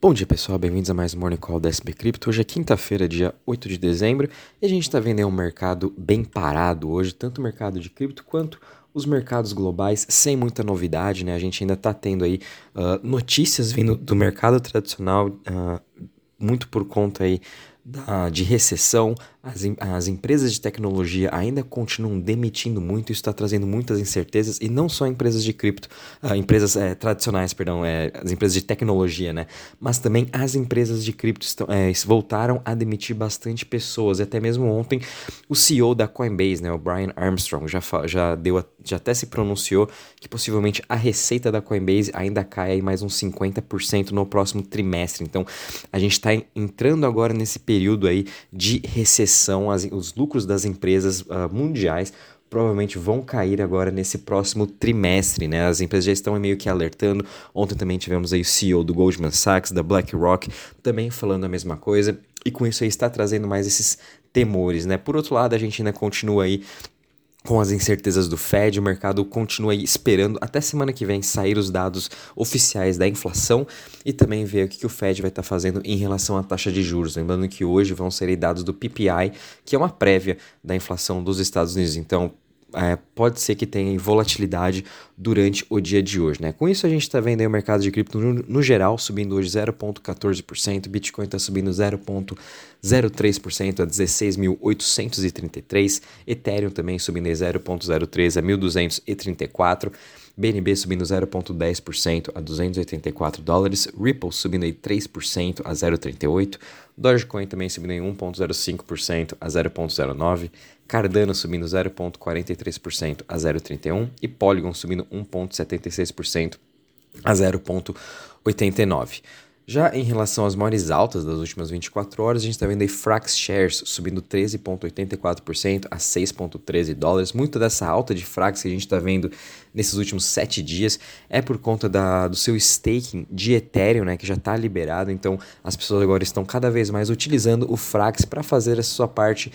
Bom dia pessoal, bem-vindos a mais um Morning Call da SB Crypto. Hoje é quinta-feira, dia 8 de dezembro, e a gente está vendo um mercado bem parado hoje, tanto o mercado de cripto quanto os mercados globais, sem muita novidade, né? A gente ainda está tendo aí uh, notícias vindo do mercado tradicional, uh, muito por conta aí da, de recessão, as, as empresas de tecnologia ainda continuam demitindo muito, isso está trazendo muitas incertezas, e não só empresas de cripto, uh, empresas é, tradicionais, perdão, é, as empresas de tecnologia, né? Mas também as empresas de cripto estão, é, voltaram a demitir bastante pessoas, e até mesmo ontem o CEO da Coinbase, né, o Brian Armstrong, já, já, deu a, já até se pronunciou que possivelmente a receita da Coinbase ainda cai aí mais uns 50% no próximo trimestre. Então a gente está entrando agora nesse período aí de recessão são as, os lucros das empresas uh, mundiais provavelmente vão cair agora nesse próximo trimestre, né? As empresas já estão meio que alertando. Ontem também tivemos aí o CEO do Goldman Sachs, da BlackRock, também falando a mesma coisa. E com isso aí está trazendo mais esses temores, né? Por outro lado, a gente ainda continua aí com as incertezas do Fed, o mercado continua esperando até semana que vem sair os dados oficiais da inflação e também ver o que, o Fed vai estar tá fazendo em relação à taxa de juros. Lembrando que hoje vão ser dados do PPI, que é uma prévia da inflação dos Estados Unidos. Então, é, pode ser que tenha volatilidade durante o dia de hoje. Né? Com isso, a gente está vendo o mercado de cripto no, no geral subindo hoje 0,14%, Bitcoin está subindo 0,03% a 16.833, Ethereum também subindo 0,03% a 1.234%. BNB subindo 0,10% a 284 dólares, Ripple subindo aí 3% a 0,38, Dogecoin também subindo em 1,05% a 0,09%, Cardano subindo 0,43% a 0,31% e Polygon subindo 1,76% a 0,89%. Já em relação às maiores altas das últimas 24 horas, a gente está vendo aí Frax Shares subindo 13,84% a 6,13 dólares. Muita dessa alta de Frax que a gente está vendo nesses últimos 7 dias é por conta da, do seu staking de Ethereum, né, que já está liberado. Então as pessoas agora estão cada vez mais utilizando o Frax para fazer a sua parte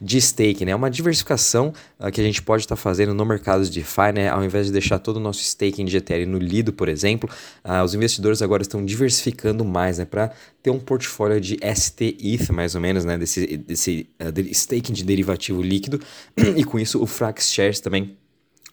de staking. É né? uma diversificação uh, que a gente pode estar tá fazendo no mercado de DeFi, né? ao invés de deixar todo o nosso staking de Ethereum no Lido, por exemplo. Uh, os investidores agora estão diversificando mais, né, para ter um portfólio de ST-ETH, mais ou menos, né, desse, desse uh, staking de derivativo líquido, e com isso o Frax Shares também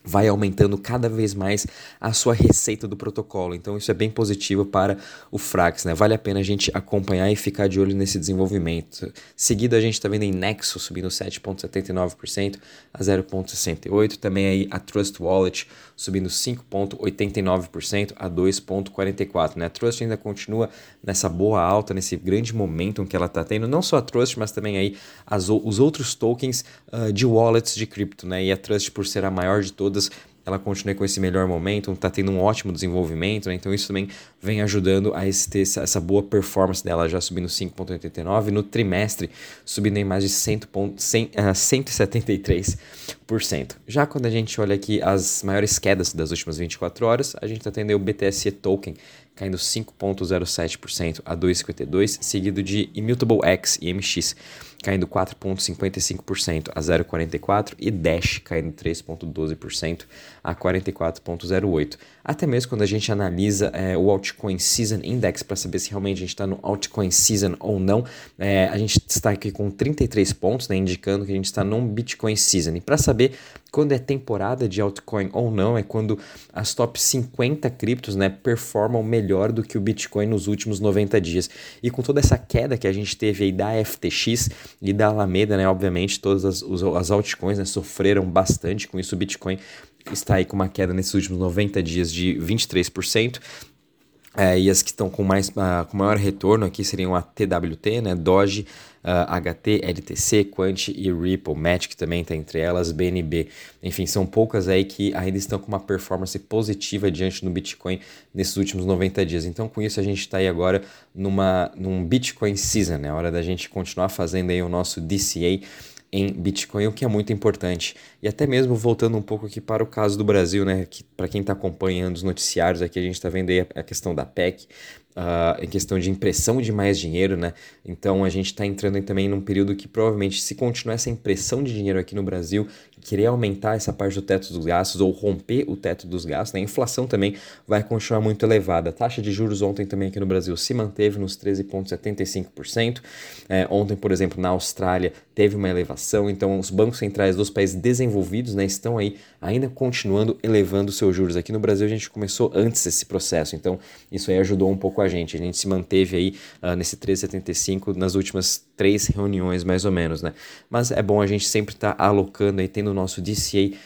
vai aumentando cada vez mais a sua receita do protocolo. Então isso é bem positivo para o Frax, né? Vale a pena a gente acompanhar e ficar de olho nesse desenvolvimento. Seguido a gente está vendo em Nexo subindo 7.79% a 0.68, também aí a Trust Wallet subindo 5.89% a 2.44, né? A Trust ainda continua nessa boa alta, nesse grande momento que ela está tendo, não só a Trust, mas também aí as, os outros tokens uh, de wallets de cripto, né? E a Trust por ser a maior de todas todas, ela continue com esse melhor momento, está tendo um ótimo desenvolvimento, né? então isso também vem ajudando a esse, ter essa boa performance dela, já subindo 5,89%, no trimestre subindo em mais de 100, 100, uh, 173%. Já quando a gente olha aqui as maiores quedas das últimas 24 horas, a gente está tendo o BTSE Token caindo 5,07% a 2,52%, seguido de Immutable X e MX caindo 4,55% a 0,44% e Dash caindo 3,12% a 44,08%. Até mesmo quando a gente analisa é, o Altcoin Season Index para saber se realmente a gente está no Altcoin Season ou não, é, a gente está aqui com 33 pontos, né, indicando que a gente está num Bitcoin Season. E para saber quando é temporada de altcoin ou não, é quando as top 50 criptos né, performam melhor do que o Bitcoin nos últimos 90 dias. E com toda essa queda que a gente teve aí da FTX e da Alameda, né, obviamente, todas as, as altcoins né, sofreram bastante com isso. O Bitcoin está aí com uma queda nesses últimos 90 dias de 23%. É, e as que estão com, mais, uh, com maior retorno aqui seriam a TWT, né, Doge, uh, ah, HT, LTC, Quant e Ripple, Matic também está entre elas, BNB. Enfim, são poucas aí que ainda estão com uma performance positiva diante do Bitcoin nesses últimos 90 dias. Então, com isso, a gente está aí agora numa, num Bitcoin Season, né, hora da gente continuar fazendo aí o nosso DCA em Bitcoin, o que é muito importante. E até mesmo voltando um pouco aqui para o caso do Brasil, né? Que, para quem está acompanhando os noticiários aqui, a gente está vendo aí a, questão da PEC, uh, em questão de impressão de mais dinheiro, né? Então a gente está entrando também num período que provavelmente, se continuar essa impressão de dinheiro aqui no Brasil, querer aumentar essa parte do teto dos gastos ou romper o teto dos gastos. Né? A inflação também vai continuar muito elevada. A taxa de juros ontem também aqui no Brasil se manteve nos 13,75%. É, ontem, por exemplo, na Austrália teve uma elevação, então os bancos centrais dos países desenvolvidos né, estão aí ainda continuando elevando seus juros. Aqui no Brasil a gente começou antes esse processo, então isso aí ajudou um pouco a gente. A gente se manteve aí uh, nesse 13,75 nas últimas três reuniões mais ou menos, né? Mas é bom a gente sempre estar tá alocando aí, tendo o nosso DCA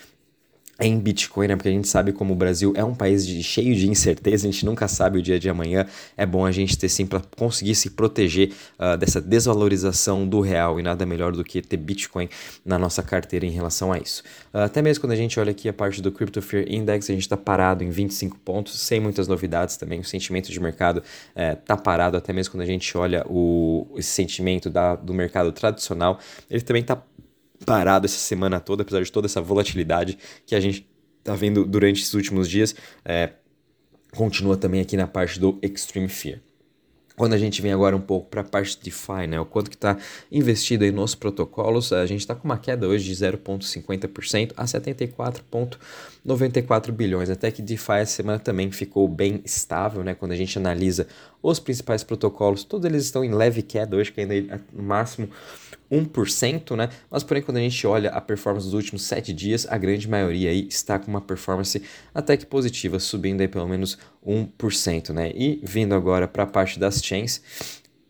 em Bitcoin, né? Porque a gente sabe como o Brasil é um país de, cheio de incerteza, a gente nunca sabe o dia de amanhã. É bom a gente ter sim para conseguir se proteger uh, dessa desvalorização do real e nada melhor do que ter Bitcoin na nossa carteira em relação a isso. Uh, até mesmo quando a gente olha aqui a parte do Crypto Fear Index, a gente está parado em 25 pontos, sem muitas novidades também. O sentimento de mercado está eh, parado, até mesmo quando a gente olha o, esse sentimento da, do mercado tradicional, ele também está parado essa semana toda, apesar de toda essa volatilidade que a gente está vendo durante esses últimos dias. É, continua também aqui na parte do Extreme Fear. Quando a gente vem agora um pouco para a parte de DeFi, né, o quanto que está investido aí nos protocolos, a gente está com uma queda hoje de 0,50% a 74,94 bilhões. Até que DeFi essa semana também ficou bem estável, né, quando a gente analisa os principais protocolos, todos eles estão em leve queda hoje, que ainda no máximo 1%, né? Mas porém, quando a gente olha a performance dos últimos 7 dias, a grande maioria aí está com uma performance até que positiva, subindo aí pelo menos 1%, né? E vindo agora para a parte das chains,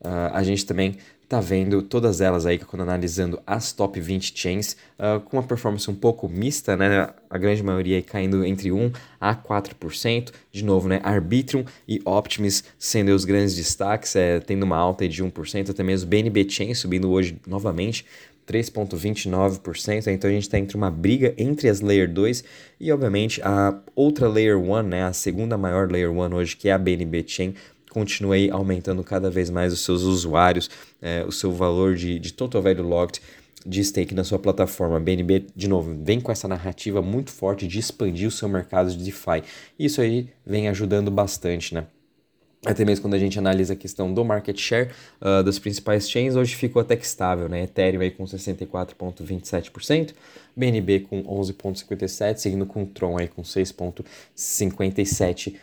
uh, a gente também tá vendo todas elas aí, quando analisando as top 20 chains, uh, com uma performance um pouco mista, né? A grande maioria caindo entre 1 a 4%. De novo, né? Arbitrum e Optimus sendo os grandes destaques, é, tendo uma alta de 1%, até mesmo BNB Chain subindo hoje novamente. 3,29%, então a gente está entre uma briga entre as Layer 2 e, obviamente, a outra Layer 1, né, a segunda maior Layer 1 hoje, que é a BNB Chain, continua aí aumentando cada vez mais os seus usuários, é, o seu valor de, de total value locked de stake na sua plataforma. BNB, de novo, vem com essa narrativa muito forte de expandir o seu mercado de DeFi. Isso aí vem ajudando bastante, né? Até mesmo quando a gente analisa a questão do market share uh, das principais chains, hoje ficou até que estável, né? Ethereum aí com 64,27%, BNB com 11,57%, seguindo com Tron aí com 6,57%.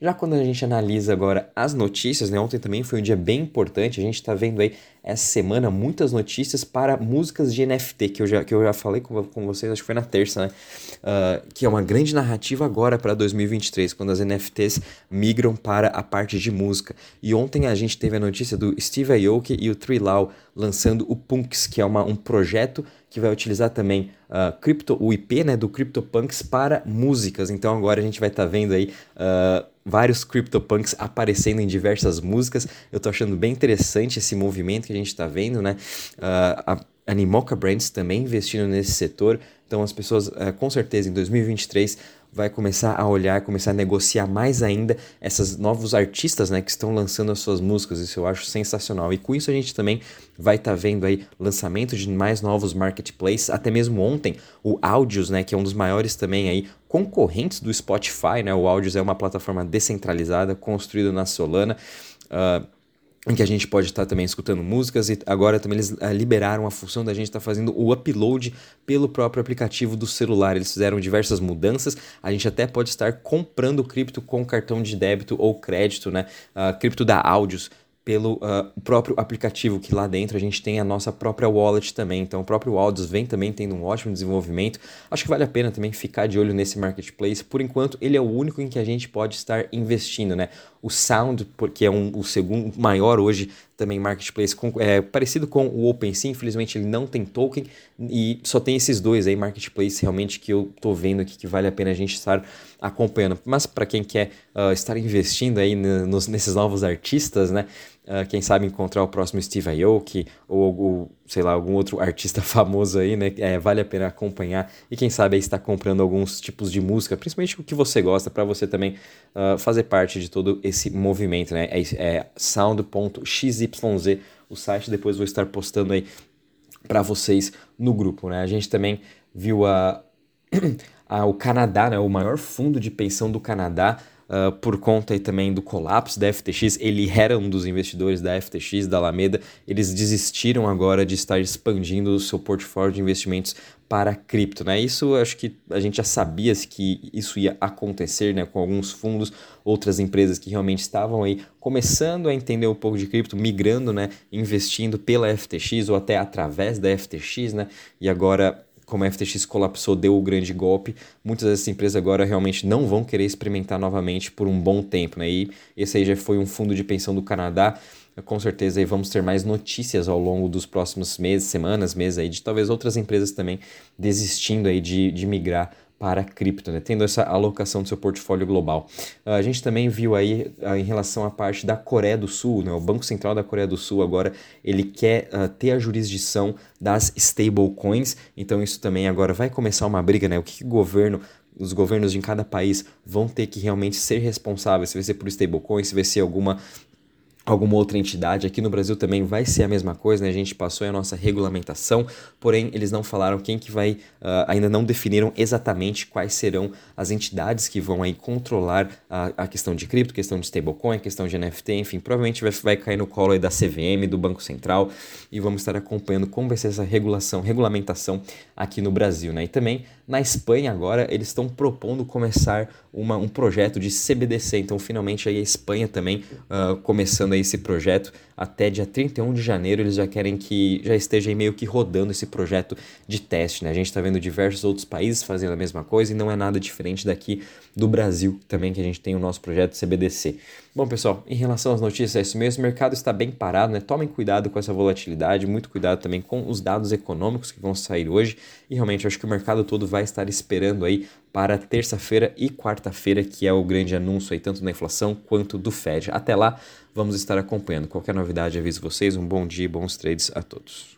Já quando a gente analisa agora as notícias, né? Ontem também foi um dia bem importante, a gente está vendo aí essa semana muitas notícias para músicas de NFT, que eu já, que eu já falei com, com vocês, acho que foi na terça, né? Uh, que é uma grande narrativa agora para 2023, quando as NFTs migram para a parte de música. E ontem a gente teve a notícia do Steve Aoki e o Trilau lançando o Punks, que é uma, um projeto que vai utilizar também uh, cripto, o IP né, do CryptoPunks para músicas. Então agora a gente vai estar tá vendo aí uh, vários CryptoPunks aparecendo em diversas músicas. Eu tô achando bem interessante esse movimento que a gente está vendo, né? Uh, a Animoca Brands também investindo nesse setor. Então as pessoas, uh, com certeza, em 2023 vai começar a olhar, começar a negociar mais ainda esses novos artistas, né, que estão lançando as suas músicas. Isso eu acho sensacional. E com isso a gente também vai estar tá vendo aí lançamento de mais novos marketplaces. Até mesmo ontem o Audios, né, que é um dos maiores também aí concorrentes do Spotify, né? O Audios é uma plataforma descentralizada construída na Solana. Uh, em que a gente pode estar também escutando músicas e agora também eles uh, liberaram a função da gente estar fazendo o upload pelo próprio aplicativo do celular. Eles fizeram diversas mudanças. A gente até pode estar comprando cripto com cartão de débito ou crédito, né? Uh, cripto da Audios pelo uh, próprio aplicativo, que lá dentro a gente tem a nossa própria wallet também. Então, o próprio Aldous vem também tendo um ótimo desenvolvimento. Acho que vale a pena também ficar de olho nesse marketplace. Por enquanto, ele é o único em que a gente pode estar investindo, né? O Sound, porque é um, o segundo maior hoje também marketplace, com, é, parecido com o OpenSea, infelizmente ele não tem token e só tem esses dois aí marketplace realmente que eu tô vendo aqui que vale a pena a gente estar acompanhando. Mas para quem quer uh, estar investindo aí nos, nesses novos artistas, né? Uh, quem sabe encontrar o próximo Steve Aoki ou, ou, sei lá, algum outro artista famoso aí, né? É, vale a pena acompanhar e quem sabe aí estar comprando alguns tipos de música, principalmente o que você gosta, para você também uh, fazer parte de todo esse movimento, né? É, é sound.xyz, o site, depois vou estar postando aí para vocês no grupo, né? A gente também viu a, a, o Canadá, né? O maior fundo de pensão do Canadá uh, por conta também do colapso da FTX. Ele era um dos investidores da FTX, da Alameda. Eles desistiram agora de estar expandindo o seu portfólio de investimentos para cripto, né? Isso acho que a gente já sabia que isso ia acontecer, né? Com alguns fundos, outras empresas que realmente estavam aí começando a entender um pouco de cripto, migrando, né? Investindo pela FTX ou até através da FTX, né? E agora como a FTX colapsou, deu o grande golpe, muitas dessas empresas agora realmente não vão querer experimentar novamente por um bom tempo, né? E esse aí já foi um fundo de pensão do Canadá com certeza aí vamos ter mais notícias ao longo dos próximos meses, semanas, meses aí, de talvez outras empresas também desistindo aí de, de migrar para cripto, né? tendo essa alocação do seu portfólio global. Uh, a gente também viu aí uh, em relação à parte da Coreia do Sul, né? o Banco Central da Coreia do Sul agora ele quer uh, ter a jurisdição das stablecoins, então isso também agora vai começar uma briga, né? O que, que o governo os governos de cada país vão ter que realmente ser responsáveis, se vai ser por stablecoins, se vai ser alguma alguma outra entidade. Aqui no Brasil também vai ser a mesma coisa, né? A gente passou a nossa regulamentação, porém eles não falaram quem que vai, uh, ainda não definiram exatamente quais serão as entidades que vão aí controlar a, a questão de cripto, questão de stablecoin, questão de NFT, enfim, provavelmente vai, vai cair no colo aí da CVM, do Banco Central, e vamos estar acompanhando como vai ser essa regulação, regulamentação aqui no Brasil, né? E também na Espanha agora eles estão propondo começar uma, um projeto de CBDC, então finalmente aí a Espanha também uh, começando esse projeto até dia 31 de janeiro eles já querem que já esteja meio que rodando esse projeto de teste, né? A gente está vendo diversos outros países fazendo a mesma coisa e não é nada diferente daqui do Brasil também que a gente tem o nosso projeto CBDC. Bom, pessoal, em relação às notícias, é isso mesmo, o mercado está bem parado, né? Tomem cuidado com essa volatilidade, muito cuidado também com os dados econômicos que vão sair hoje e realmente acho que o mercado todo vai estar esperando aí para terça-feira e quarta-feira, que é o grande anúncio aí tanto da inflação quanto do Fed. Até lá, vamos estar acompanhando. Qualquer novidade, aviso vocês. Um bom dia e bons trades a todos.